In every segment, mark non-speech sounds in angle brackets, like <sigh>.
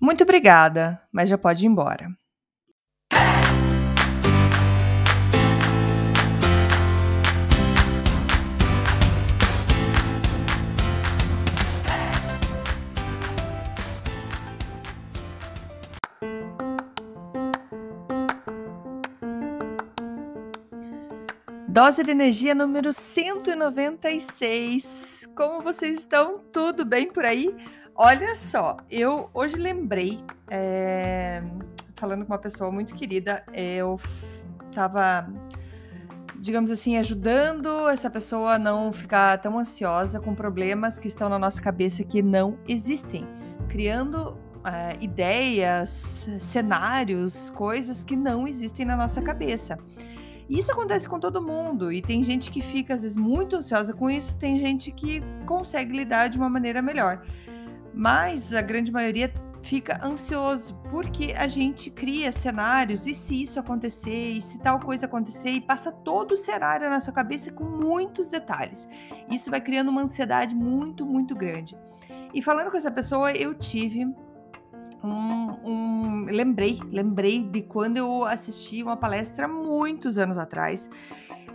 Muito obrigada, mas já pode ir embora. Dose de energia número 196. Como vocês estão? Tudo bem por aí? Olha só, eu hoje lembrei, é, falando com uma pessoa muito querida, eu estava, digamos assim, ajudando essa pessoa a não ficar tão ansiosa com problemas que estão na nossa cabeça que não existem, criando é, ideias, cenários, coisas que não existem na nossa cabeça. Isso acontece com todo mundo e tem gente que fica às vezes muito ansiosa com isso, tem gente que consegue lidar de uma maneira melhor. Mas a grande maioria fica ansioso porque a gente cria cenários e se isso acontecer, e se tal coisa acontecer, e passa todo o cenário na sua cabeça com muitos detalhes. Isso vai criando uma ansiedade muito, muito grande. E falando com essa pessoa, eu tive um, um, lembrei, lembrei de quando eu assisti uma palestra muitos anos atrás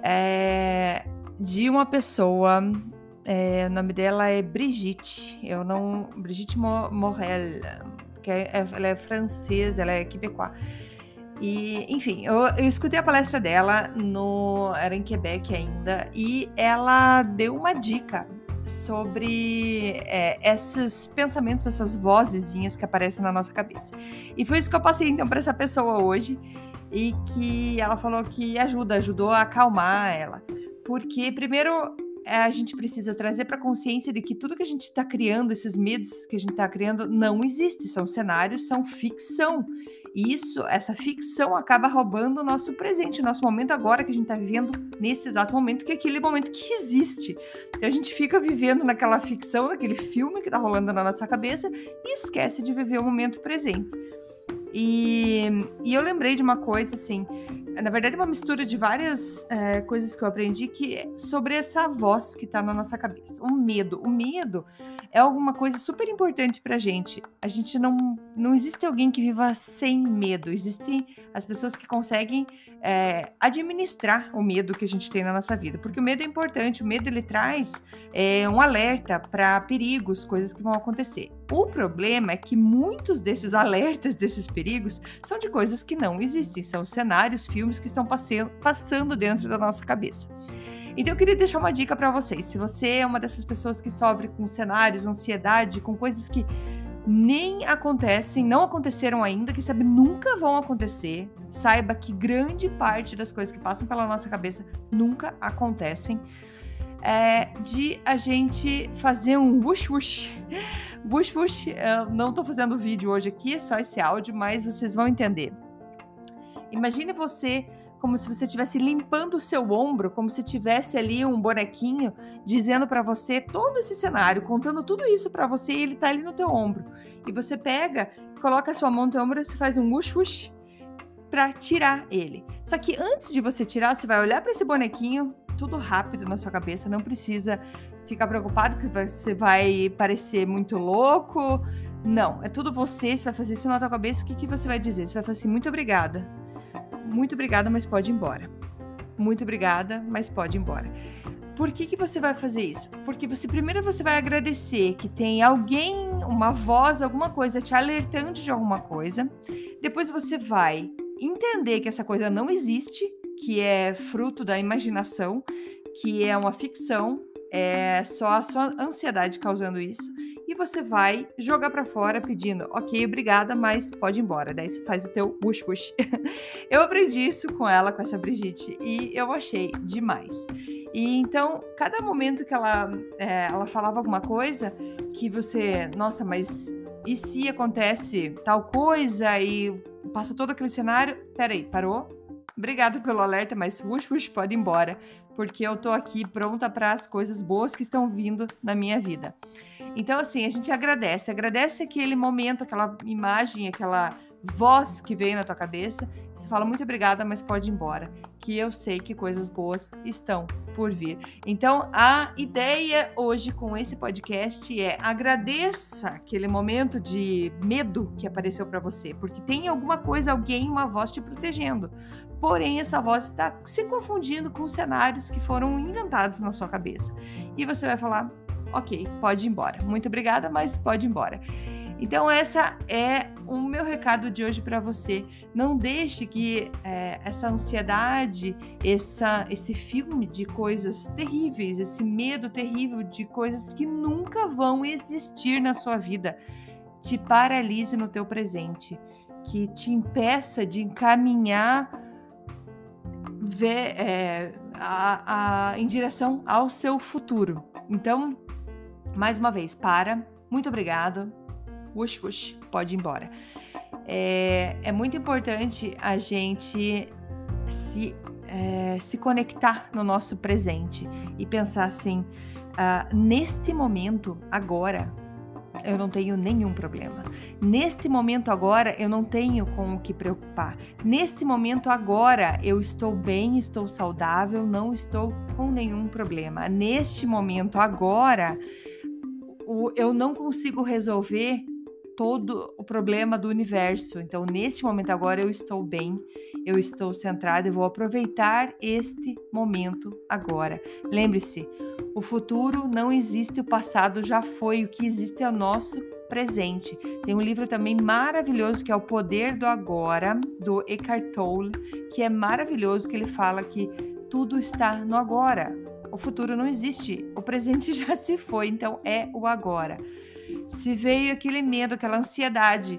é, de uma pessoa. É, o nome dela é Brigitte. Eu não. Brigitte Morel, que é, é, ela é francesa, ela é quebecois. E, enfim, eu, eu, escutei a palestra dela no. Era em Quebec ainda, e ela deu uma dica sobre é, esses pensamentos, essas vozezinhas que aparecem na nossa cabeça. E foi isso que eu passei então para essa pessoa hoje e que ela falou que ajuda, ajudou a acalmar ela. Porque primeiro a gente precisa trazer para consciência de que tudo que a gente está criando, esses medos que a gente está criando, não existe, são cenários, são ficção. E isso, essa ficção acaba roubando o nosso presente, o nosso momento agora que a gente está vivendo nesse exato momento, que é aquele momento que existe. Então a gente fica vivendo naquela ficção, naquele filme que está rolando na nossa cabeça e esquece de viver o momento presente. E, e eu lembrei de uma coisa assim, na verdade, uma mistura de várias é, coisas que eu aprendi que é sobre essa voz que está na nossa cabeça. O medo. O medo é alguma coisa super importante pra gente. A gente não. Não existe alguém que viva sem medo. Existem as pessoas que conseguem é, administrar o medo que a gente tem na nossa vida. Porque o medo é importante. O medo ele traz é, um alerta para perigos, coisas que vão acontecer. O problema é que muitos desses alertas, desses perigos, são de coisas que não existem. São cenários, filmes que estão passando dentro da nossa cabeça. Então eu queria deixar uma dica para vocês. Se você é uma dessas pessoas que sofre com cenários, ansiedade, com coisas que nem acontecem, não aconteceram ainda, que sabe nunca vão acontecer, saiba que grande parte das coisas que passam pela nossa cabeça nunca acontecem. É, de a gente fazer um wush wush. Wush wush, eu não tô fazendo vídeo hoje aqui, é só esse áudio, mas vocês vão entender. Imagine você como se você estivesse limpando o seu ombro, como se tivesse ali um bonequinho dizendo para você todo esse cenário, contando tudo isso para você e ele tá ali no teu ombro. E você pega, coloca a sua mão no teu ombro e você faz um wush wush para tirar ele. Só que antes de você tirar, você vai olhar para esse bonequinho, tudo rápido na sua cabeça, não precisa ficar preocupado que você vai parecer muito louco. Não, é tudo você, você vai fazer isso na tua cabeça, o que, que você vai dizer? Você vai falar assim, muito obrigada muito obrigada, mas pode ir embora. Muito obrigada, mas pode ir embora. Por que, que você vai fazer isso? Porque você primeiro você vai agradecer que tem alguém, uma voz, alguma coisa te alertando de alguma coisa. Depois você vai entender que essa coisa não existe, que é fruto da imaginação, que é uma ficção, é só a sua ansiedade causando isso e você vai jogar para fora pedindo, ok, obrigada, mas pode ir embora. Daí você faz o teu push push. <laughs> eu aprendi isso com ela, com essa Brigitte, e eu achei demais. E então, cada momento que ela, é, ela falava alguma coisa que você, nossa, mas e se acontece tal coisa e passa todo aquele cenário? Peraí, parou? Obrigada pelo alerta, mas push push pode ir embora, porque eu tô aqui pronta para as coisas boas que estão vindo na minha vida. Então, assim, a gente agradece, agradece aquele momento, aquela imagem, aquela voz que veio na tua cabeça. Você fala muito obrigada, mas pode ir embora. Que eu sei que coisas boas estão por vir. Então, a ideia hoje com esse podcast é agradeça aquele momento de medo que apareceu para você, porque tem alguma coisa, alguém, uma voz te protegendo. Porém, essa voz está se confundindo com cenários que foram inventados na sua cabeça. E você vai falar: ok, pode ir embora. Muito obrigada, mas pode ir embora. Então, essa é o meu recado de hoje para você. Não deixe que é, essa ansiedade, essa, esse filme de coisas terríveis, esse medo terrível de coisas que nunca vão existir na sua vida, te paralise no teu presente, que te impeça de encaminhar ver, é, a, a, em direção ao seu futuro. Então, mais uma vez, para. Muito obrigado Wush, wush, pode ir embora. É, é muito importante a gente se, é, se conectar no nosso presente e pensar assim: uh, neste momento, agora, eu não tenho nenhum problema. Neste momento agora, eu não tenho com o que preocupar. Neste momento agora, eu estou bem, estou saudável, não estou com nenhum problema. Neste momento agora, eu não consigo resolver todo o problema do universo. Então, nesse momento agora, eu estou bem, eu estou centrada e vou aproveitar este momento agora. Lembre-se, o futuro não existe, o passado já foi, o que existe é o nosso presente. Tem um livro também maravilhoso que é O Poder do Agora, do Eckhart Tolle, que é maravilhoso, que ele fala que tudo está no agora. O futuro não existe, o presente <laughs> já se foi, então é o agora. Se veio aquele medo, aquela ansiedade,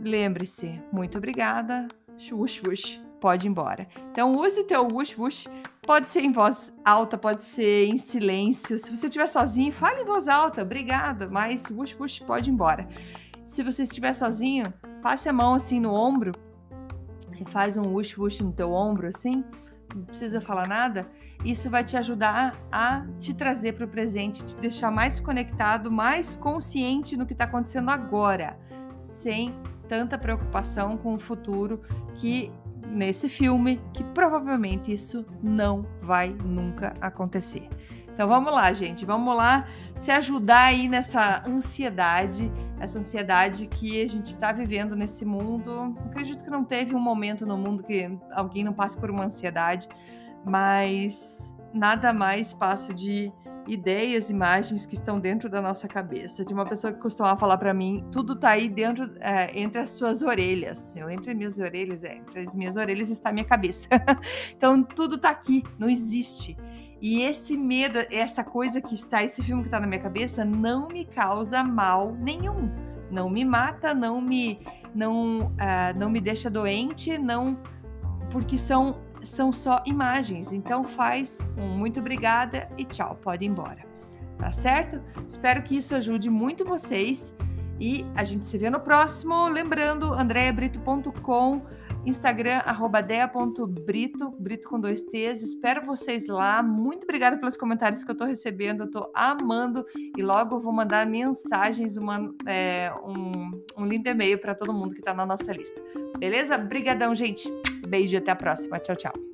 lembre-se, muito obrigada, wush wush, pode ir embora. Então use teu wush wush, pode ser em voz alta, pode ser em silêncio. Se você estiver sozinho, fale em voz alta, obrigado, mas wush wush, pode ir embora. Se você estiver sozinho, passe a mão assim no ombro. E faz um wush wush no teu ombro assim não precisa falar nada, isso vai te ajudar a te trazer para o presente, te deixar mais conectado, mais consciente no que está acontecendo agora, sem tanta preocupação com o futuro que nesse filme, que provavelmente isso não vai nunca acontecer. Então vamos lá, gente, vamos lá se ajudar aí nessa ansiedade, essa ansiedade que a gente está vivendo nesse mundo. Acredito que não teve um momento no mundo que alguém não passe por uma ansiedade, mas nada mais passa de ideias, imagens que estão dentro da nossa cabeça. De uma pessoa que costumava falar para mim, tudo está aí dentro, é, entre as suas orelhas. Eu, entre minhas orelhas, é, entre as minhas orelhas está a minha cabeça. <laughs> então tudo está aqui, não existe. E esse medo, essa coisa que está, esse filme que está na minha cabeça, não me causa mal nenhum. Não me mata, não me, não, uh, não me deixa doente, não, porque são, são só imagens. Então faz um muito obrigada e tchau, pode ir embora. Tá certo? Espero que isso ajude muito vocês e a gente se vê no próximo. Lembrando, andreabrito.com Instagram, arroba dea.brito, brito com dois T's. Espero vocês lá. Muito obrigada pelos comentários que eu tô recebendo. Eu tô amando. E logo eu vou mandar mensagens, uma, é, um, um lindo e-mail para todo mundo que tá na nossa lista. Beleza? Brigadão, gente. Beijo e até a próxima. Tchau, tchau.